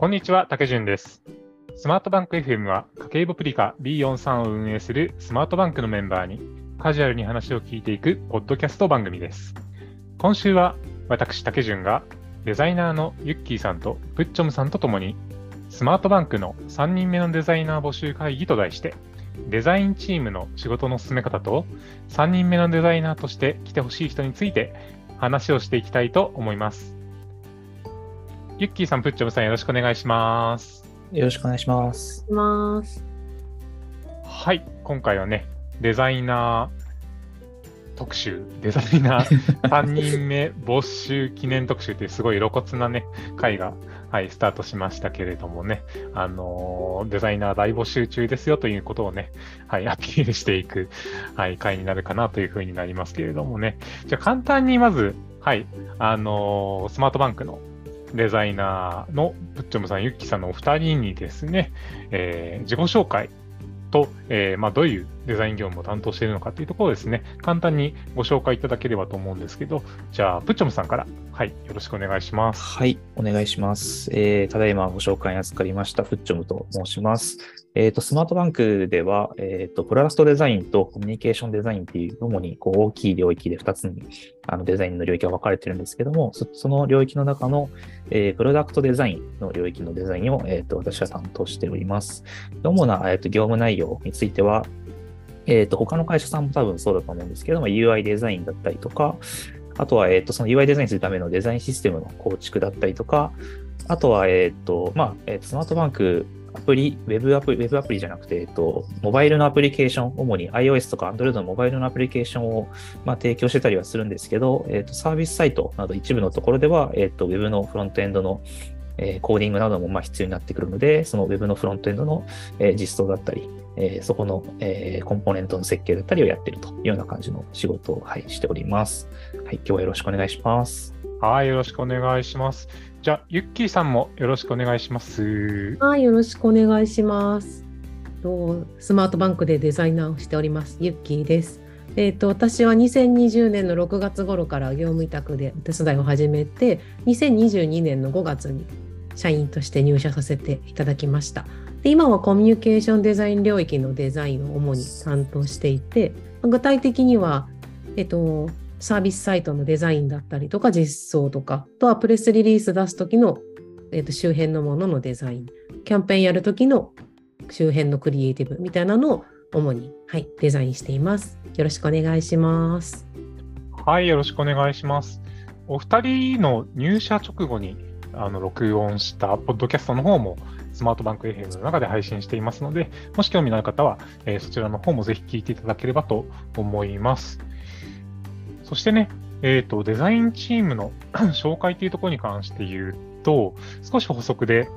こんにちは、竹潤です。スマートバンク FM は家計簿プリカ B43 を運営するスマートバンクのメンバーにカジュアルに話を聞いていくポッドキャスト番組です。今週は私、竹潤がデザイナーのユッキーさんとプッチョムさんとともにスマートバンクの3人目のデザイナー募集会議と題してデザインチームの仕事の進め方と3人目のデザイナーとして来てほしい人について話をしていきたいと思います。ユッキーさん、プッチョムさんよろしくお願いします。よろしくお願いします。ます。はい、今回はね、デザイナー特集、デザイナー3人目募集記念特集というすごい露骨なね、回が、はい、スタートしましたけれどもね、あのーデザイナー大募集中ですよということをね、はい、アピールしていく、はい、回になるかなというふうになりますけれどもね、じゃあ簡単にまず、はい、あのースマートバンクのデザイナーのプッチョムさん、ユッキーさんのお二人にですね、えー自己紹介と、えーまあ、どういうデザイン業務を担当しているのかというところですね、簡単にご紹介いただければと思うんですけど、じゃあ、プッチョムさんから、はい、よろしくお願いします。はい、お願いします。えーただいまご紹介に預かりました、フッチョムと申します。えっ、と、スマートバンクでは、えっ、と、プロダクトデザインとコミュニケーションデザインっていう、主にこう大きい領域で2つにあのデザインの領域が分かれてるんですけども、その領域の中の、えープロダクトデザインの領域のデザインを、えっ、と、私は担当しております。主な、えーと業務内容については、えっ、と、他の会社さんも多分そうだと思うんですけども、UI デザインだったりとか、あとは、えっ、と、その UI デザインするためのデザインシステムの構築だったりとか、あとは、えっ、と、まあ、えーとスマートバンクアプリ、ウェブアプリ、ウェブアプリじゃなくて、えっ、と、モバイルのアプリケーション、主に iOS とか Android のモバイルのアプリケーションを、まあ、提供してたりはするんですけど、えっ、と、サービスサイトなど一部のところでは、えっ、と、ウェブのフロントエンドの、えーコーディングなどもまあ必要になってくるので、そのウェブのフロントエンドの、えー実装だったり、えーそこの、えーコンポーネントの設計だったりをやってるというような感じの仕事を、はい、しております。はい、今日はよろしくお願いします。はい、よろしくお願いします。じゃあ、ユッキーさんもよろしくお願いします。はい、よろしくお願いします。とスマートバンクでデザイナーをしております、ユッキーです。えっ、と、私は2020年の6月頃から業務委託でお手伝いを始めて、2022年の5月に社員として入社させていただきました。で今はコミュニケーションデザイン領域のデザインを主に担当していて、具体的には、えっ、と、サービスサイトのデザインだったりとか実装とか、あとはプレスリリース出す時の、えっと周辺のもののデザイン、キャンペーンやる時の周辺のクリエイティブみたいなのを主に、はい、デザインしています。よろしくお願いします。はい、よろしくお願いします。お二人の入社直後にあの録音したポッドキャストの方もスマートバンク FM の中で配信していますので、もし興味のある方は、えそちらの方もぜひ聞いていただければと思います。そしてね、えっ、と、デザインチームの 紹介というところに関して言うと、少し補足で、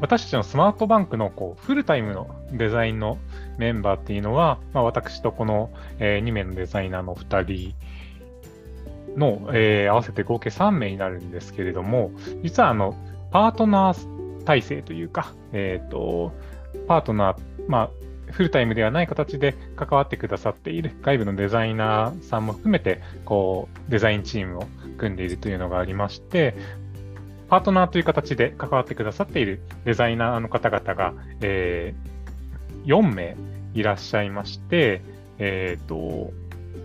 私たちのスマートバンクのこうフルタイムのデザインのメンバーっていうのは、まあ、私とこの、え2名のデザイナーの2人の、えー合わせて合計3名になるんですけれども、実はあのパートナー体制というか、えー、とパートナー、まあ、フルタイムではない形で関わってくださっている外部のデザイナーさんも含めてこうデザインチームを組んでいるというのがありまして、パートナーという形で関わってくださっているデザイナーの方々が、え4名いらっしゃいまして、えっ、と、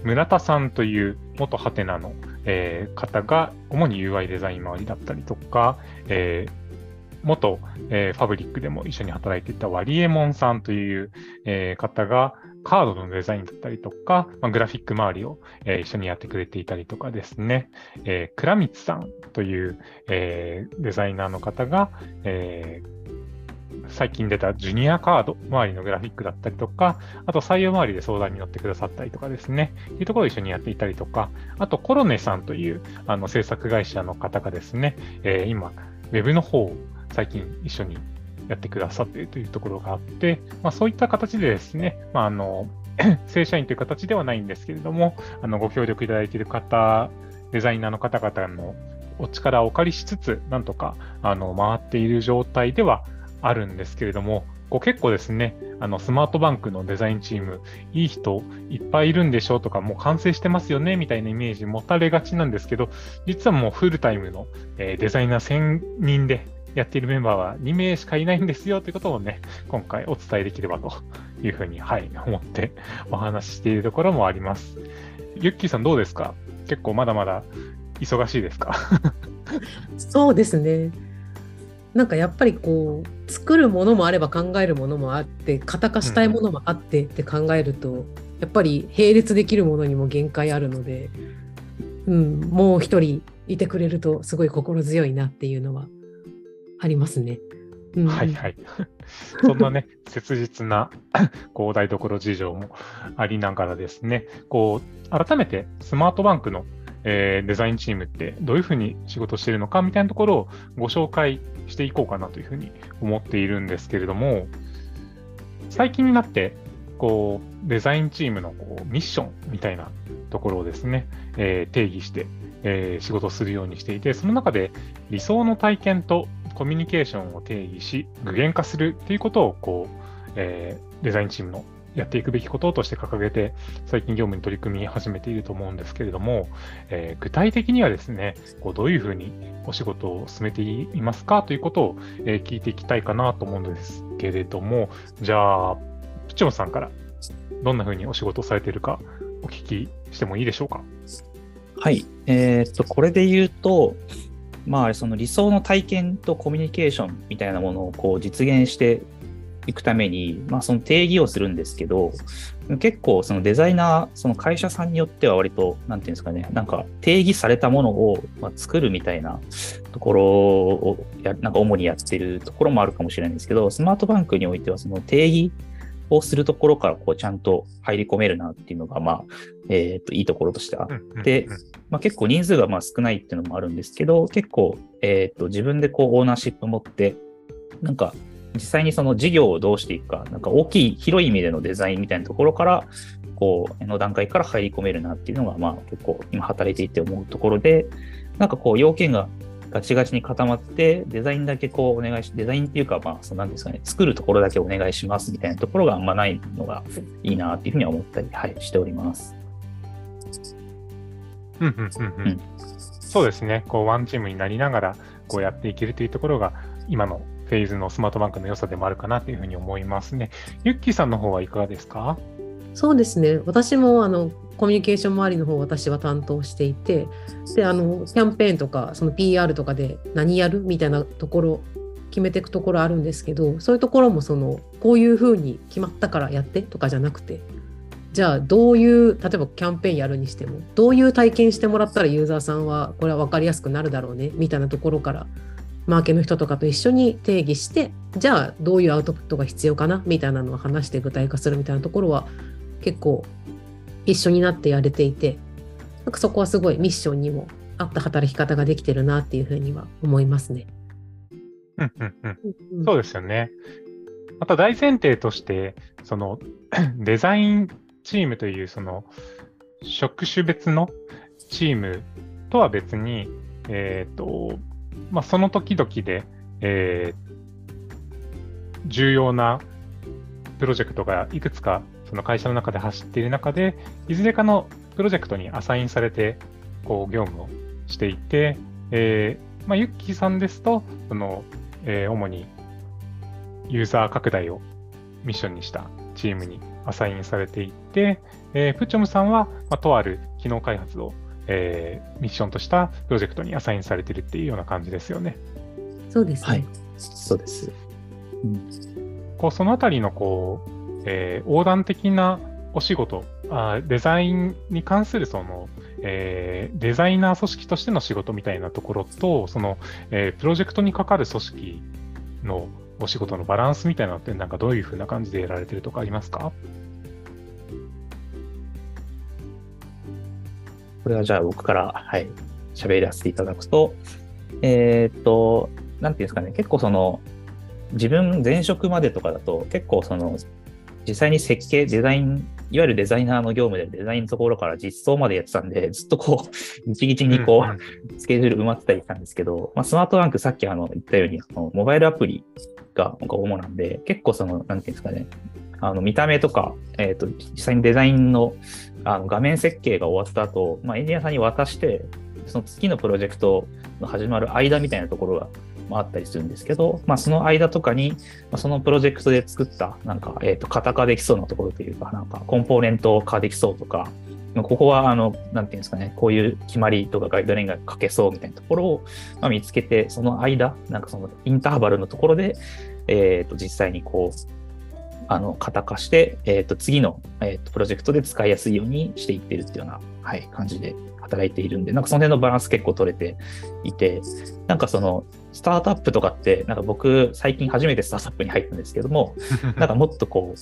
村田さんという元ハテナの、えー方が主に UI デザイン周りだったりとか、えー元、えーファブリックでも一緒に働いていたワリエモンさんという、えー方がカードのデザインだったりとか、まあ、グラフィック周りを、えー一緒にやってくれていたりとかですね、えー、倉光さんという、えーデザイナーの方が、え最近出たジュニアカード周りのグラフィックだったりとか、あと採用周りで相談に乗ってくださったりとかですね、というところを一緒にやっていたりとか、あとコロネさんというあの制作会社の方がですね、えー今、ウェブの方を最近一緒にやってくださっているというところがあって、まあ、そういった形でですね、まあ、あの 正社員という形ではないんですけれども、あのご協力いただいている方、デザイナーの方々のお力をお借りしつつ、なんとかあの回っている状態ではあるんですけれども、こう結構ですね、あのスマートバンクのデザインチーム、いい人いっぱいいるんでしょうとか、もう完成してますよねみたいなイメージ持たれがちなんですけど、実はもうフルタイムの、えデザイナー1000人でやっているメンバーは2名しかいないんですよということをね、今回お伝えできればというふうに、はい、思ってお話ししているところもあります。ゆっきーさんどうですか？結構まだまだ忙しいですか？そうですね。なんかやっぱりこう作るものもあれば考えるものもあって型化したいものもあってって考えると、うん、やっぱり並列できるものにも限界あるので、うん、もう一人いてくれるとすごい心強いなっていうのはありますね。うん、はいはい。そんなね、切実な こう台所事情もありながらですね、こう改めてスマートバンクのえー、デザインチームってどういうふうに仕事してるのかみたいなところをご紹介していこうかなというふうに思っているんですけれども、最近になって、こう、デザインチームのこうミッションみたいなところをですね、えー、定義して、えー、仕事するようにしていて、その中で理想の体験とコミュニケーションを定義し、具現化するっていうことを、こう、えー、デザインチームのやっていくべきこととして掲げて、最近業務に取り組み始めていると思うんですけれども、えー、具体的にはですね、こうどういうふうにお仕事を進めていますかということを、えー、聞いていきたいかなと思うんですけれども、じゃあ、プチョンさんからどんなふうにお仕事をされているかお聞きしてもいいでしょうか？はい。えー、っと、これで言うと、まあ、その理想の体験とコミュニケーションみたいなものをこう実現していくために、まあ、その定義をするんですけど、結構そのデザイナー、その会社さんによっては割と、なんていうんですかね、なんか定義されたものをま作るみたいなところをや、なんか主にやってるところもあるかもしれないんですけど、スマートバンクにおいてはその定義をするところからこうちゃんと入り込めるなっていうのが、まあ、えっ、と、いいところとしてあって、まあ、結構人数がまあ少ないっていうのもあるんですけど、結構、えっ、と、自分でこうオーナーシップ持って、なんか実際にその事業をどうしていくか、なんか大きい、広い意味でのデザインみたいなところから、こう、の段階から入り込めるなっていうのが、まあ結構今働いていて思うところで、なんかこう要件がガチガチに固まって、デザインだけこうお願いし、デザインっていうか、まあ、そのなんですかね、作るところだけお願いしますみたいなところがあんまないのがいいなっていうふうには思ったり、はい、しております。うんうんうんうん。そうですね、こう、ワンチームになりながら、こうやっていけるというところが、今のフェーズのスマートバンクの良さでもあるかなというふうに思いますね。ユッキーさんの方はいかがですか？そうですね。私もあのコミュニケーション周りの方私は担当していて、で、あの、キャンペーンとか、その PR とかで何やるみたいなところ、決めていくところあるんですけど、そういうところもその、こういうふうに決まったからやってとかじゃなくて、じゃあどういう、例えばキャンペーンやるにしても、どういう体験してもらったらユーザーさんはこれは分かりやすくなるだろうね、みたいなところからマーケの人とかと一緒に定義してじゃあどういうアウトプットが必要かなみたいなのを話して具体化するみたいなところは結構一緒になってやれていてなんかそこはすごいミッションにも合った働き方ができてるなっていうふうには思いますね。うんうんうん、そうですよね。また大前提としてその デザインチームというその職種別のチームとは別に、え、ー、とまあ、その時々で、えー、重要なプロジェクトがいくつかその会社の中で走っている中で、いずれかのプロジェクトにアサインされて、こう、業務をしていて、えー、まあ、ユッキーさんですと、その、えー、主にユーザー拡大をミッションにしたチームにアサインされていて、えー、プッチョムさんは、まあ、とある機能開発をえー、ミッションとしたプロジェクトにアサインされてるっていうような感じですよね。そうですね。はい、そうです。うん、こうそのあたりのこう、えー、横断的なお仕事あ、デザインに関するその、えー、デザイナー組織としての仕事みたいなところと、その、えー、プロジェクトにかかる組織のお仕事のバランスみたいなのって、なんかどういうふうな感じでやられてるとかありますか？これはじゃあ僕から、はい、喋らせていただくと、えー、っと、なんていうんですかね、結構その、自分前職までとかだと、結構その、実際に設計、デザイン、いわゆるデザイナーの業務でデザインのところから実装までやってたんで、ずっとこう、ギチギチにこう、スケジュール埋まってたりしたんですけど、まあ、スマートバンクさっきあの言ったように、あのモバイルアプリが主なんで、結構その、なんていうんですかね、あの見た目とか、えっ、ー、と、実際にデザインのあの画面設計が終わった後、まあ、エンジニアさんに渡して、その次のプロジェクトの始まる間みたいなところがもあったりするんですけど、まあ、その間とかに、まあ、そのプロジェクトで作った、なんか、えっ、ー、と、型化できそうなところというか、なんか、コンポーネント化できそうとか、ここは、あの、なんていうんですかね、こういう決まりとかガイドラインが書けそうみたいなところを、まあ、見つけて、その間、なんかそのインターバルのところで、えっ、ー、と、実際にこう、あの、型化して、えっ、ー、と、次の、えっ、と、プロジェクトで使いやすいようにしていってるっていうような、はい、感じで働いているんで、なんかその辺のバランス結構取れていて、なんかその、スタートアップとかって、なんか僕、最近初めてスタートアップに入ったんですけども、なんかもっとこう、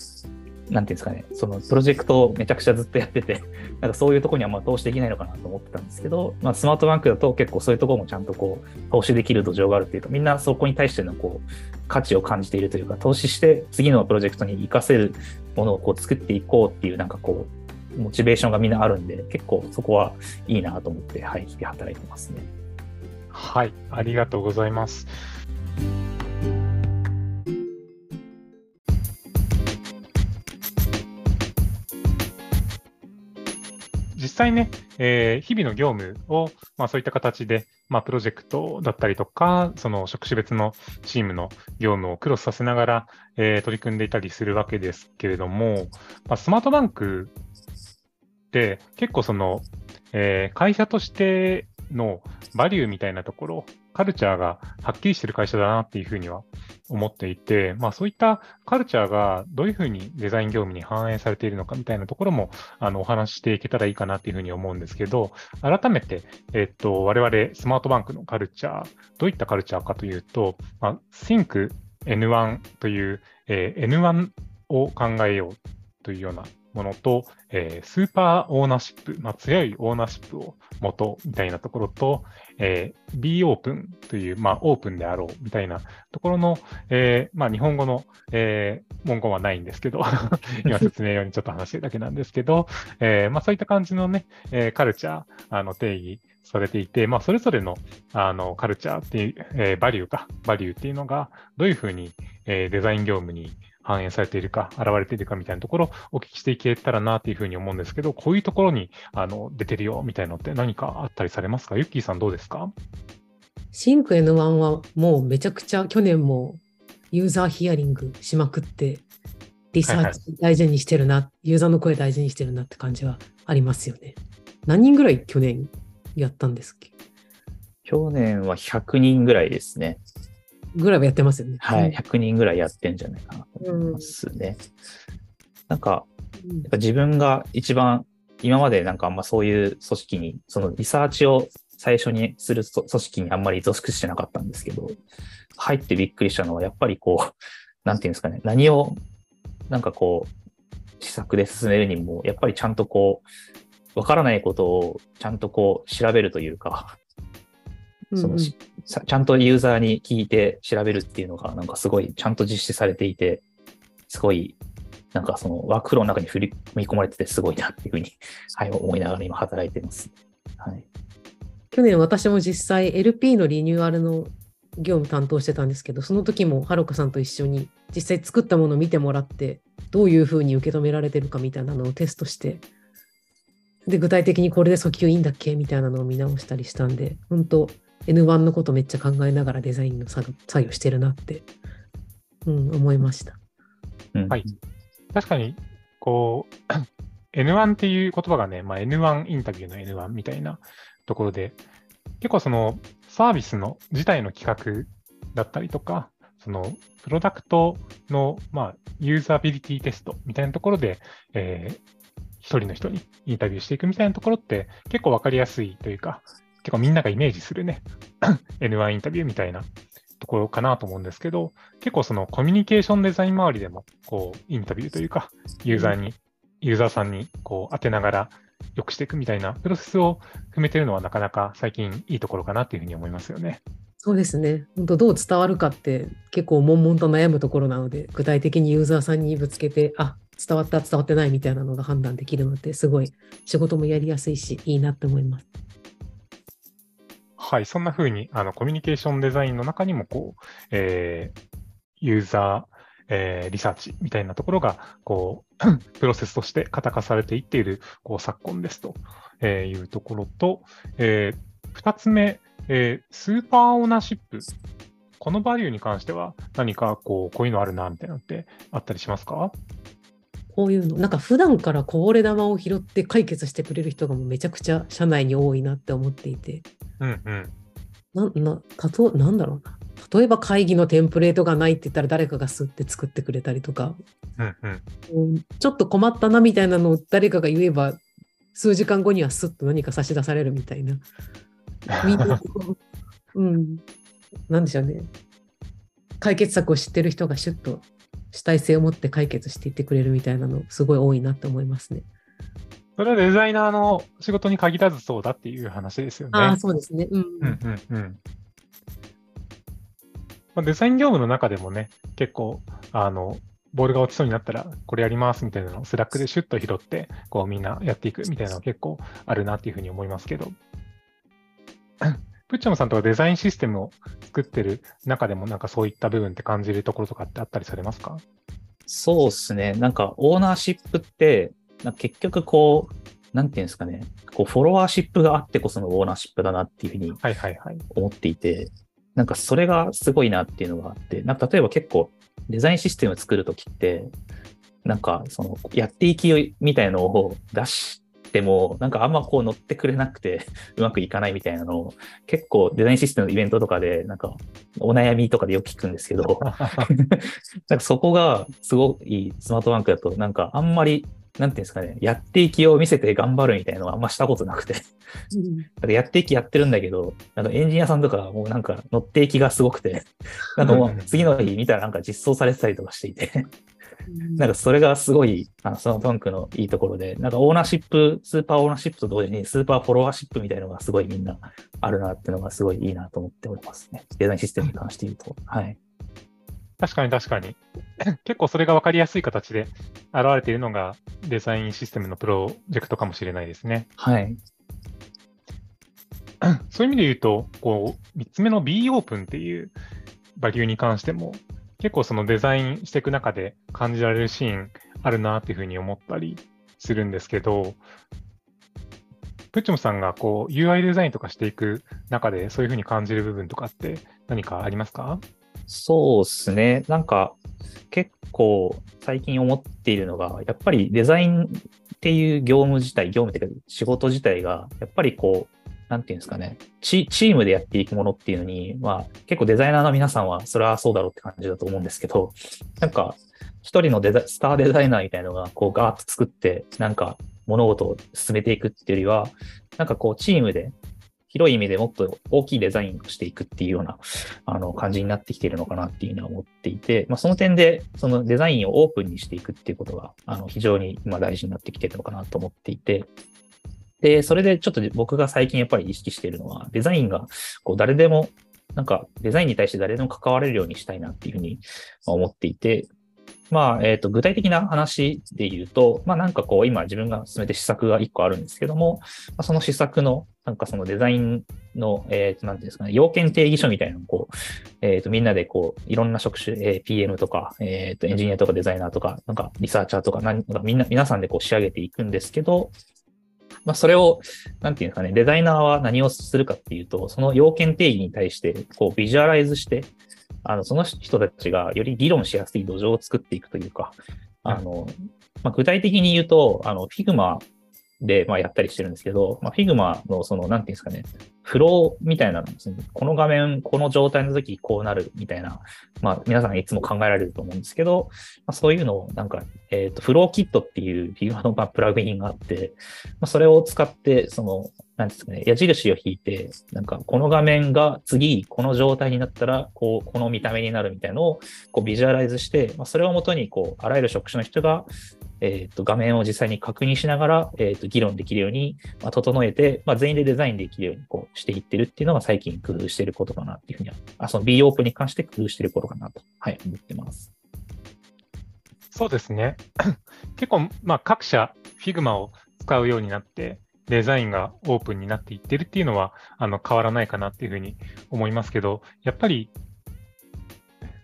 なんていうんですかね、そのプロジェクトをめちゃくちゃずっとやってて、なんかそういうところにはまあ投資できないのかなと思ってたんですけど、まあ、スマートバンクだと結構そういうところもちゃんとこう投資できる土壌があるっていうか、みんなそこに対してのこう価値を感じているというか、投資して次のプロジェクトに活かせるものをこう作っていこうっていう、なんかこう、モチベーションがみんなあるんで、結構そこはいいなと思って、はい、日々働いてますね。はい、ありがとうございます。際ね、えー、日々の業務を、まあ、そういった形で、まあ、プロジェクトだったりとか、その職種別のチームの業務をクロスさせながら、えー、取り組んでいたりするわけですけれども、まあ、スマートバンクって結構その、えー、会社としてのバリューみたいなところ、カルチャーがはっきりしてる会社だなっていうふうには思っていて、まあそういったカルチャーがどういうふうにデザイン業務に反映されているのかみたいなところも、あの、お話していけたらいいかなっていうふうに思うんですけど、改めて、えっと、我々スマートバンクのカルチャー、どういったカルチャーかというと、まあ、Think N1 という、えー、N1 を考えようというようなものと、えー、スーパーオーナーシップ、まあ、強いオーナーシップを元みたいなところと、えー、B オープンという、まあ、オープンであろうみたいなところの、えー、まあ、日本語の、えー、文言はないんですけど、今説明用にちょっと話してるだけなんですけど、えー、まあ、そういった感じのね、えー、カルチャー、あの、定義されていて、まあ、それぞれの、あの、カルチャーっていう、えー、バリューか、バリューっていうのが、どういうふうに、えー、デザイン業務に反映されているか、現れているかみたいなところをお聞きしていけたらなというふうに思うんですけど、こういうところにあの出てるよみたいなのって何かあったりされますか？ユッキーさんどうですか？シンク N1 はもうめちゃくちゃ去年もユーザーヒアリングしまくって、リサーチ大事にしてるな、はいはい、ユーザーの声大事にしてるなって感じはありますよね。何人ぐらい去年やったんですっけ？去年は100人ぐらいですね。ぐらいはやってますよね。はい、100人ぐらいやってんじゃないかなと思いますね。うん、なんか、やっぱ自分が一番、今までなんかあんまそういう組織に、そのリサーチを最初にする組織にあんまり属してなかったんですけど、入ってびっくりしたのは、やっぱりこう、なんていうんですかね、何を、なんかこう、施策で進めるにも、やっぱりちゃんとこう、わからないことをちゃんとこう調べるというか、その、ちゃんとユーザーに聞いて調べるっていうのが、なんかすごいちゃんと実施されていて、すごい、なんかそのワークフローの中に振り込まれててすごいなっていうふうに、はい、思いながら今働いてます。はい。去年私も実際 LP のリニューアルの業務担当してたんですけど、その時もはるかさんと一緒に実際作ったものを見てもらって、どういうふうに受け止められてるかみたいなのをテストして、で、具体的にこれで訴求いいんだっけみたいなのを見直したりしたんで、本当 N1 のことめっちゃ考えながらデザインの作業してるなって、うん、思いました。はい。確かに、こう、N1 っていう言葉がね、まあ、N1 インタビューの N1 みたいなところで、結構そのサービスの自体の企画だったりとか、そのプロダクトの、まあ、ユーザビリティテストみたいなところで、えー、一人の人にインタビューしていくみたいなところって結構わかりやすいというか、結構みんながイメージするね、N1 インタビューみたいなところかなと思うんですけど、結構そのコミュニケーションデザイン周りでも、こう、インタビューというか、ユーザーに、ユーザーさんにこう当てながら良くしていくみたいなプロセスを踏めてるのはなかなか最近いいところかなっていうふうに思いますよね。そうですね。本当どう伝わるかって結構悶々と悩むところなので、具体的にユーザーさんにぶつけて、あ、伝わった、伝わってないみたいなのが判断できるのってすごい仕事もやりやすいし、いいなって思います。はい、そんな風に、あの、コミュニケーションデザインの中にも、こう、えー、ユーザー、えー、リサーチみたいなところが、こう、プロセスとして型化されていっている、こう、昨今ですというところと、えー、二つ目、えー、スーパーオーナーシップ。このバリューに関しては何かこう、こういうのあるな、みたいなのってあったりしますか？こういうの、なんか普段からこぼれ玉を拾って解決してくれる人がもうめちゃくちゃ社内に多いなって思っていて、うんうん。ななたとなんだろうな。例えば会議のテンプレートがないって言ったら誰かがすって作ってくれたりとか、うんうん。うんちょっと困ったなみたいなのを誰かが言えば、数時間後にはスッと何か差し出されるみたいな。みんな、うん、なんでしょうね。解決策を知ってる人がシュッと主体性を持って解決していってくれるみたいなの、すごい多いなって思いますね。それはデザイナーの仕事に限らずそうだっていう話ですよね。ああ、そうですね。うん。うんうんうん。まあ、デザイン業務の中でもね、結構、あの、ボールが落ちそうになったら、これやりますみたいなのを Slack でシュッと拾って、こうみんなやっていくみたいなのが結構あるなっていうふうに思いますけど、プッチャムさんとかデザインシステムを作ってる中でもなんかそういった部分って感じるところとかってあったりされますか？そうですね。なんか、オーナーシップって、なんか結局こう、なんていうんですかね、こう、フォロワーシップがあってこそのオーナーシップだなっていうふうにはいはいはい。思っていて、なんかそれがすごいなっていうのがあって、なんか例えば結構デザインシステムを作るときって、なんかそのやっていきみたいのを出しても、なんかあんまこう乗ってくれなくてうまくいかないみたいなのを結構デザインシステムのイベントとかでなんかお悩みとかでよく聞くんですけど、なんかそこがすごいスマートバンクだとなんかあんまりなんていうんですかね、やっていきを見せて頑張るみたいなのはあんましたことなくて、やっていきやってるんだけど、なんかエンジニアさんとかもうなんか乗っていきがすごくて、なんかもう次の日見たらなんか実装されてたりとかしていて、なんかそれがすごい、あの、そのバンクのいいところで、なんかオーナーシップ、スーパーオーナーシップと同時にスーパーフォロワーシップみたいなのがすごいみんなあるなっていうのがすごいいいなと思っておりますね。デザインシステムに関して言うと。はい。確かに確かに。結構それが分かりやすい形で現れているのがデザインシステムのプロジェクトかもしれないですね。はい。そういう意味で言うと、こう、3つ目の B オープンっていうバリューに関しても、結構そのデザインしていく中で感じられるシーンあるなっていうふうに思ったりするんですけど、プッチョムさんがこう UI デザインとかしていく中でそういうふうに感じる部分とかって何かありますか？そうですね。なんか、結構最近思っているのが、やっぱりデザインっていう業務自体、業務っていうか仕事自体が、やっぱりこう、なんていうんですかね、チチームでやっていくものっていうのに、まあ結構デザイナーの皆さんはそれはそうだろうって感じだと思うんですけど、なんか一人のデザスターデザイナーみたいなのがこうガーッと作って、なんか物事を進めていくっていうよりは、なんかこうチームで広い意味でもっと大きいデザインをしていくっていうようなあの感じになってきているのかなっていうのは思っていて、まあ、その点でそのデザインをオープンにしていくっていうことがあの非常に今大事になってきているのかなと思っていて、で、それでちょっと僕が最近やっぱり意識しているのは、デザインがこう誰でも、なんかデザインに対して誰でも関われるようにしたいなっていうふうに思っていて、まあ、えっ、と、具体的な話で言うと、まあなんかこう今自分が進めて施策が一個あるんですけども、まあ、その施策のなんかそのデザインの、えっ、と、なんていうんですかね、要件定義書みたいなのをこう、えっ、と、みんなでこう、いろんな職種、え PM とか、えっ、と、エンジニアとかデザイナーとか、なんかリサーチャーとか、なんかみんな、皆さんでこう仕上げていくんですけど、まあ、それを、なんていうんですかね、デザイナーは何をするかっていうと、その要件定義に対して、こう、ビジュアライズして、あの、その人たちがより議論しやすい土壌を作っていくというか、あの、まあ、具体的に言うと、あの、Figma で、まあ、やったりしてるんですけど、まあ、Figma の、その、なんていうんですかね、フローみたいなのですね、この画面、この状態の時こうなるみたいな、まあ、皆さんいつも考えられると思うんですけど、まあ、そういうのを、なんか、えっ、と、フローキットっていう Figma のまあプラグインがあって、まあ、それを使って、その、なんですかね、矢印を引いて、なんか、この画面が次、この状態になったら、こう、この見た目になるみたいなのを、こう、ビジュアライズして、まあ、それをもとに、こう、あらゆる職種の人が、えっ、と、画面を実際に確認しながら、えっ、と、議論できるように、まあ、整えて、まあ、全員でデザインできるように、こう、していってるっていうのが最近工夫してることかなっていうふうには、あ、その B オープンに関して工夫してることかなと、はい、思ってます。そうですね。結構、まあ、各社 Figma を使うようになって、デザインがオープンになっていってるっていうのはあの変わらないかなっていうふうに思いますけど、やっぱり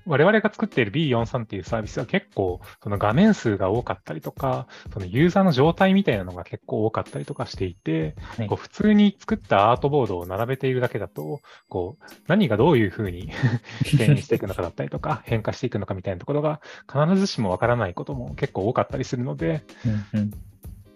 我々が作っている B43 っていうサービスは結構、その画面数が多かったりとか、そのユーザーの状態みたいなのが結構多かったりとかしていて、はい。こう普通に作ったアートボードを並べているだけだと、こう何がどういうふうに 変異していくのかだったりとか、変化していくのかみたいなところが必ずしもわからないことも結構多かったりするので、うんうん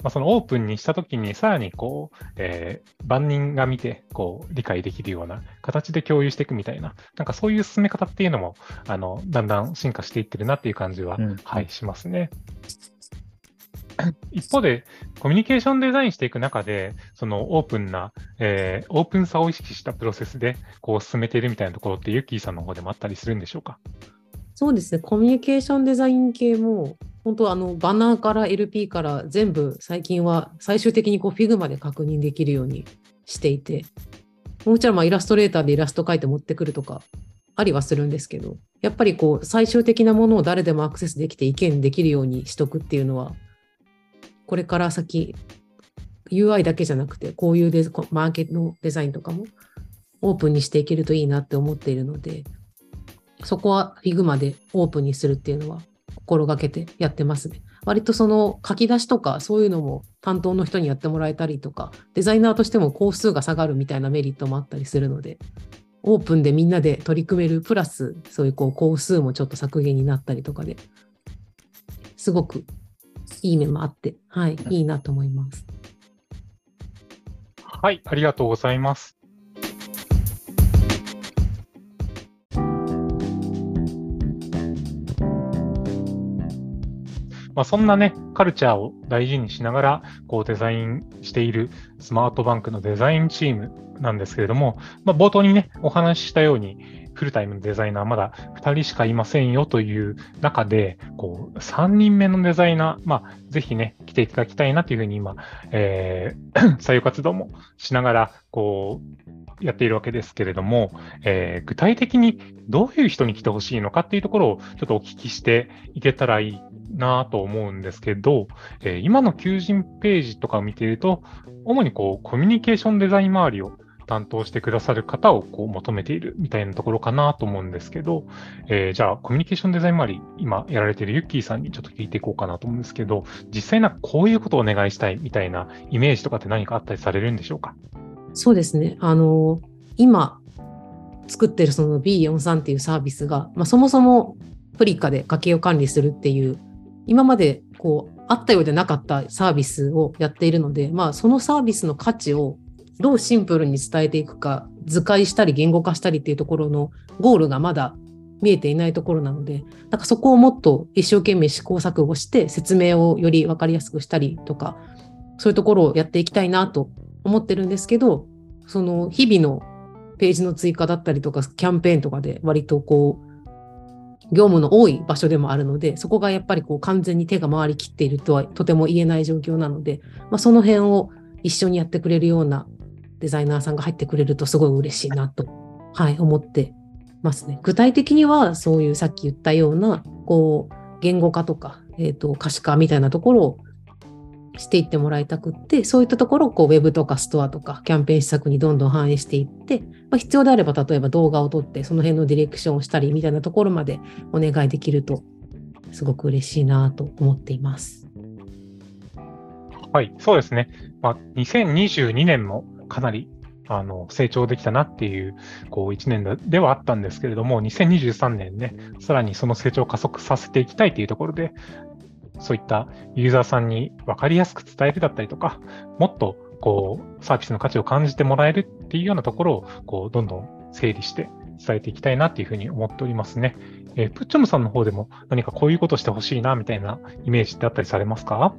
まあ、そのオープンにしたときに、さらにこう、えー万人が見て、こう、理解できるような形で共有していくみたいな、なんかそういう進め方っていうのも、あの、だんだん進化していってるなっていう感じは、うん。はい、しますね。一方で、コミュニケーションデザインしていく中で、そのオープンな、えーオープンさを意識したプロセスで、こう進めているみたいなところって、ユッキーさんの方でもあったりするんでしょうか？そうですね、コミュニケーションデザイン系も、本当あのバナーから LP から全部最近は最終的にこう Figma で確認できるようにしていて、もちろんまイラストレーターでイラスト描いて持ってくるとかありはするんですけど、やっぱりこう最終的なものを誰でもアクセスできて意見できるようにしとくっていうのは、これから先 UI だけじゃなくて、こういうデマーケットのデザインとかもオープンにしていけるといいなって思っているので、そこは Figma でオープンにするっていうのは心がけてやってますね。割とその書き出しとかそういうのも担当の人にやってもらえたりとか、デザイナーとしても工数が下がるみたいなメリットもあったりするので、オープンでみんなで取り組める、プラスそういうこう工数もちょっと削減になったりとかで、すごくいい面もあって、はい、いいなと思います。はい、ありがとうございます。まあ、そんなね、カルチャーを大事にしながら、こうデザインしているスマートバンクのデザインチームなんですけれども、まあ、冒頭にね、お話ししたように、フルタイムのデザイナーまだ2人しかいませんよという中で、こう、3人目のデザイナー、まあ、ぜひね、来ていただきたいなというふうに今、えー 採用活動もしながら、こう、やっているわけですけれども、えー具体的にどういう人に来てほしいのかっていうところをちょっとお聞きしていけたらいいなと思うんですけど、えー今の求人ページとかを見ていると、主にこうコミュニケーションデザイン周りを担当してくださる方をこう求めているみたいなところかなと思うんですけど、えーじゃあコミュニケーションデザイン周り、今やられているユッキーさんにちょっと聞いていこうかなと思うんですけど、実際なんかこういうことをお願いしたいみたいなイメージとかって何かあったりされるんでしょうか？そうですね。あの、今作ってるその B43 っていうサービスが、まあ、そもそもプリカで家計を管理するっていう、今までこう、あったようでなかったサービスをやっているので、まあ、そのサービスの価値をどうシンプルに伝えていくか、図解したり言語化したりっていうところのゴールがまだ見えていないところなので、なんかそこをもっと一生懸命試行錯誤して説明をより分かりやすくしたりとか、そういうところをやっていきたいなと思ってるんですけど、その日々のページの追加だったりとか、キャンペーンとかで割とこう、業務の多い場所でもあるので、そこがやっぱりこう完全に手が回りきっているとはとても言えない状況なので、まあ、その辺を一緒にやってくれるようなデザイナーさんが入ってくれるとすごい嬉しいなと、はい、思ってますね。具体的にはそういうさっき言ったような、こう、言語化とか、えっ、と、可視化みたいなところをしていってもらいたくって、そういったところをこうウェブとかストアとかキャンペーン施策にどんどん反映していって、まあ、必要であれば例えば動画を撮ってその辺のディレクションをしたりみたいなところまでお願いできるとすごく嬉しいなと思っています。はい、そうですね。まあ、2022年もかなりあの成長できたなっていうこう1年ではあったんですけれども、2023年ね、さらにその成長を加速させていきたいというところで、そういったユーザーさんに分かりやすく伝えるだったりとか、もっとこうサービスの価値を感じてもらえるっていうようなところをこうどんどん整理して伝えていきたいなっていうふうに思っておりますね。えープッチョムさんの方でも何かこういうことしてほしいなみたいなイメージってあったりされますか？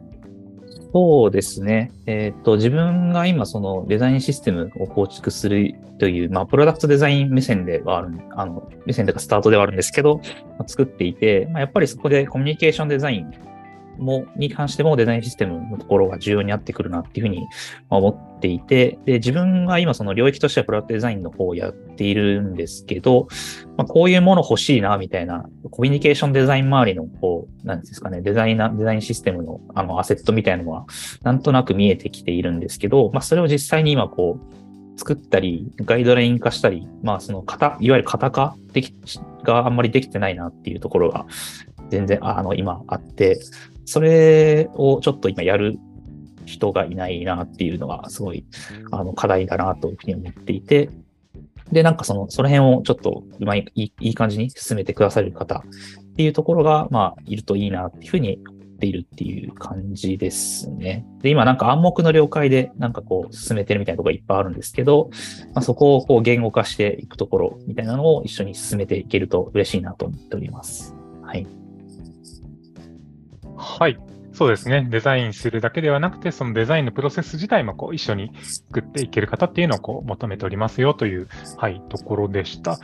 そうですね。えっ、と、自分が今、そのデザインシステムを構築するという、まあ、プロダクトデザイン目線ではある、あの、目線というかスタートではあるんですけど、作っていて、まあ、やっぱりそこでコミュニケーションデザインも、に関してもデザインシステムのところが重要になってくるなっていうふうに思っていて、で、自分が今その領域としてはプロダクトデザインの方をやっているんですけど、まあ、こういうもの欲しいな、みたいな、コミュニケーションデザイン周りの、こう、なんですかね、デザイナー、デザインシステムの、あの、アセットみたいなのは、なんとなく見えてきているんですけど、まあ、それを実際に今、こう、作ったり、ガイドライン化したり、まあその型、いわゆる型化できがあんまりできてないなっていうところが全然あの今あって、それをちょっと今やる人がいないなっていうのがすごいあの課題だなというふうに思っていて、で、なんかその、その辺をちょっとうまい、いい感じに進めてくださる方っていうところが、まあ、いるといいなっていうふうに思っているっていう感じですね。で、今なんか暗黙の了解でなんかこう進めてるみたいなところがいっぱいあるんですけど、まあ、そこをこう言語化していくところみたいなのを一緒に進めていけると嬉しいなと思っております。はい。はい。そうですね。デザインするだけではなくて、そのデザインのプロセス自体もこう一緒に作っていける方っていうのをこう求めておりますよという、はい、ところでした。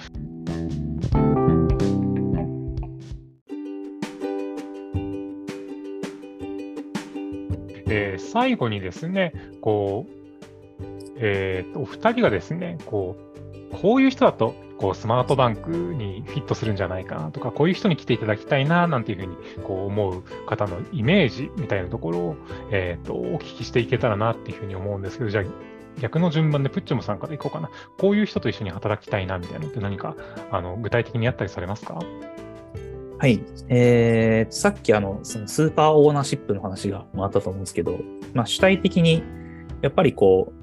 えー、最後にですね、こう、えー、お二人がですね、こう、こういう人だとこうスマートバンクにフィットするんじゃないかなとか、こういう人に来ていただきたいななんていうふうにこう思う方のイメージみたいなところを、えーと、お聞きしていけたらなっていうふうに思うんですけど、じゃあ逆の順番でプッチョムさんからいこうかな。こういう人と一緒に働きたいなみたいなのって何かあの具体的にあったりされますか？はい。えー、さっきあの、そのスーパーオーナーシップの話があったと思うんですけど、まあ主体的にやっぱりこう、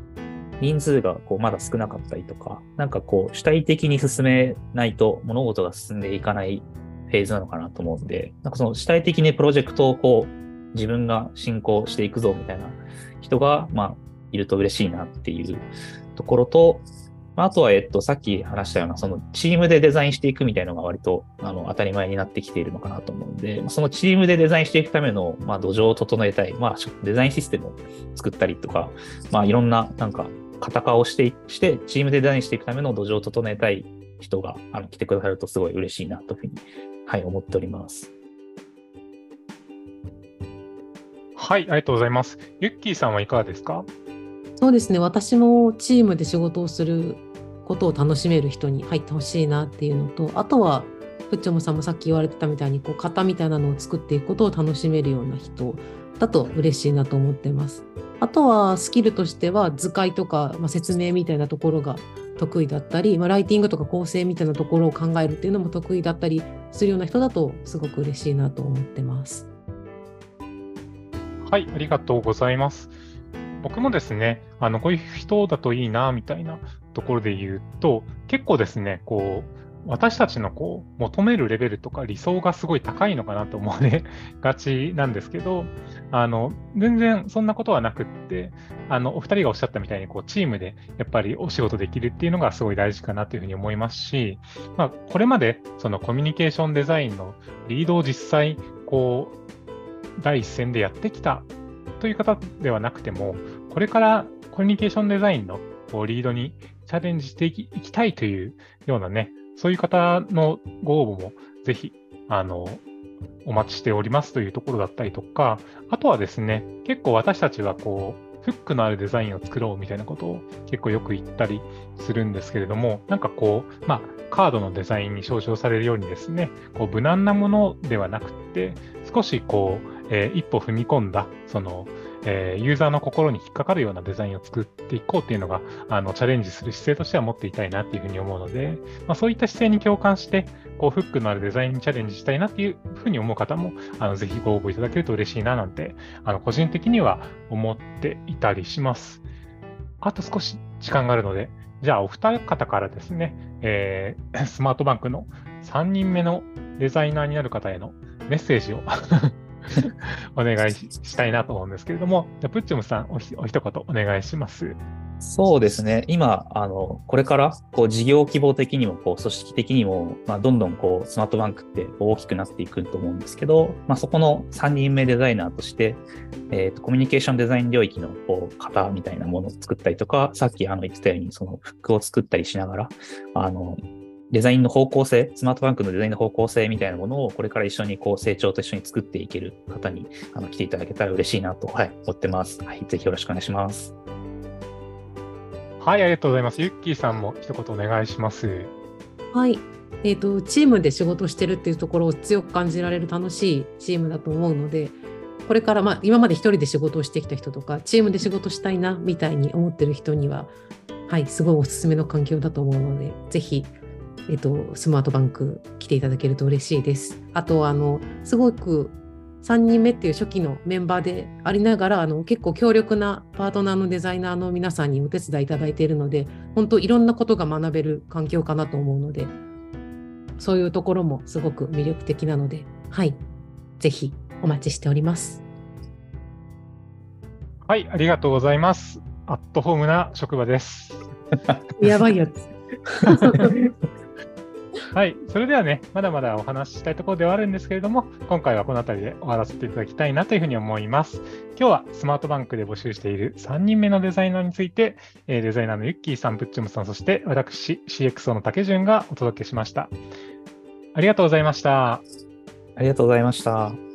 人数がこうまだ少なかったりとか、なんかこう主体的に進めないと物事が進んでいかないフェーズなのかなと思うんで、なんかその主体的にプロジェクトをこう自分が進行していくぞみたいな人が、まあ、いると嬉しいなっていうところと、あとは、えっと、さっき話したような、そのチームでデザインしていくみたいなのが割とあの当たり前になってきているのかなと思うんで、そのチームでデザインしていくための、まあ、土壌を整えたい、まあ、デザインシステムを作ったりとか、まあ、いろんな、なんか、型化をしてして、チームでデザインしていくための土壌を整えたい人があの来てくださるとすごい嬉しいなというふうに、はい、思っております。はい、ありがとうございます。ユッキーさんはいかがですか？そうですね、私もチームで仕事をすることを楽しめる人に入ってほしいなっていうのと、あとは、プッチョムさんもさっき言われてたみたいにこう型みたいなのを作っていくことを楽しめるような人だと嬉しいなと思ってます。あとはスキルとしては図解とか、まあ、説明みたいなところが得意だったり、まあ、ライティングとか構成みたいなところを考えるっていうのも得意だったりするような人だとすごく嬉しいなと思ってます。はい、ありがとうございます。僕もですね、あのこういう人だといいなみたいなところで言うと、結構ですね、こう私たちのこう求めるレベルとか理想がすごい高いのかなと思われ がちなんですけど、あの全然そんなことはなくって、あのお二人がおっしゃったみたいにこうチームでやっぱりお仕事できるっていうのがすごい大事かなというふうに思いますし、まあ、これまでそのコミュニケーションデザインのリードを実際こう第一線でやってきたという方ではなくても、これからコミュニケーションデザインのこうリードにチャレンジしていきたいというようなね、そういう方のご応募もぜひ、あの、お待ちしておりますというところだったりとか、あとはですね、結構私たちはこう、フックのあるデザインを作ろうみたいなことを結構よく言ったりするんですけれども、なんかこう、まあ、カードのデザインに象徴されるようにですね、こう無難なものではなくて、少しこう、えー、一歩踏み込んだ、その、えー、ユーザーの心に引っかかるようなデザインを作っていこうっていうのが、あの、チャレンジする姿勢としては持っていたいなっていうふうに思うので、まあ、そういった姿勢に共感して、こう、フックのあるデザインにチャレンジしたいなっていうふうに思う方も、あの、ぜひご応募いただけると嬉しいななんて、あの、個人的には思っていたりします。あと少し時間があるので、じゃあお二方からですね、えー、スマートバンクの3人目のデザイナーになる方へのメッセージを お願いしたいなと思うんですけれども、じゃプッチョムさんおひ、お一言お願いします。そうですね。今、あの、これから、こう、事業規模的にも、こう、組織的にも、まあ、どんどん、こう、スマートバンクって大きくなっていくと思うんですけど、まあ、そこの3人目デザイナーとして、え、ー、と、コミュニケーションデザイン領域の、こう、型みたいなものを作ったりとか、さっき、あの、言ってたように、その、フックを作ったりしながら、あの、デザインの方向性、スマートバンクのデザインの方向性みたいなものをこれから一緒にこう成長と一緒に作っていける方にあの来ていただけたら嬉しいなと、はい、思ってます。はい、ぜひよろしくお願いします。はい、ありがとうございます。ゆっきーさんも一言お願いします。はい。えーと、チームで仕事してるっていうところを強く感じられる楽しいチームだと思うのでこれから、まあ、今まで一人で仕事をしてきた人とかチームで仕事したいなみたいに思ってる人にははい、すごいおすすめの環境だと思うので、ぜひ、えっと、スマートバンク来ていただけると嬉しいです。あと、あの、すごく3人目っていう初期のメンバーでありながら、あの、結構強力なパートナーのデザイナーの皆さんにお手伝いいただいているので、本当いろんなことが学べる環境かなと思うので、そういうところもすごく魅力的なので、はい、ぜひお待ちしております。はい、ありがとうございます。アットホームな職場です。やばいやつ。はい、それではね、まだまだお話ししたいところではあるんですけれども、今回はこの辺りで終わらせていただきたいなというふうに思います。今日はスマートバンクで募集している3人目のデザイナーについて、えデザイナーのユッキーさん、プッチムさん、そして私、CXO の竹潤がお届けしました。ありがとうございました。ありがとうございました。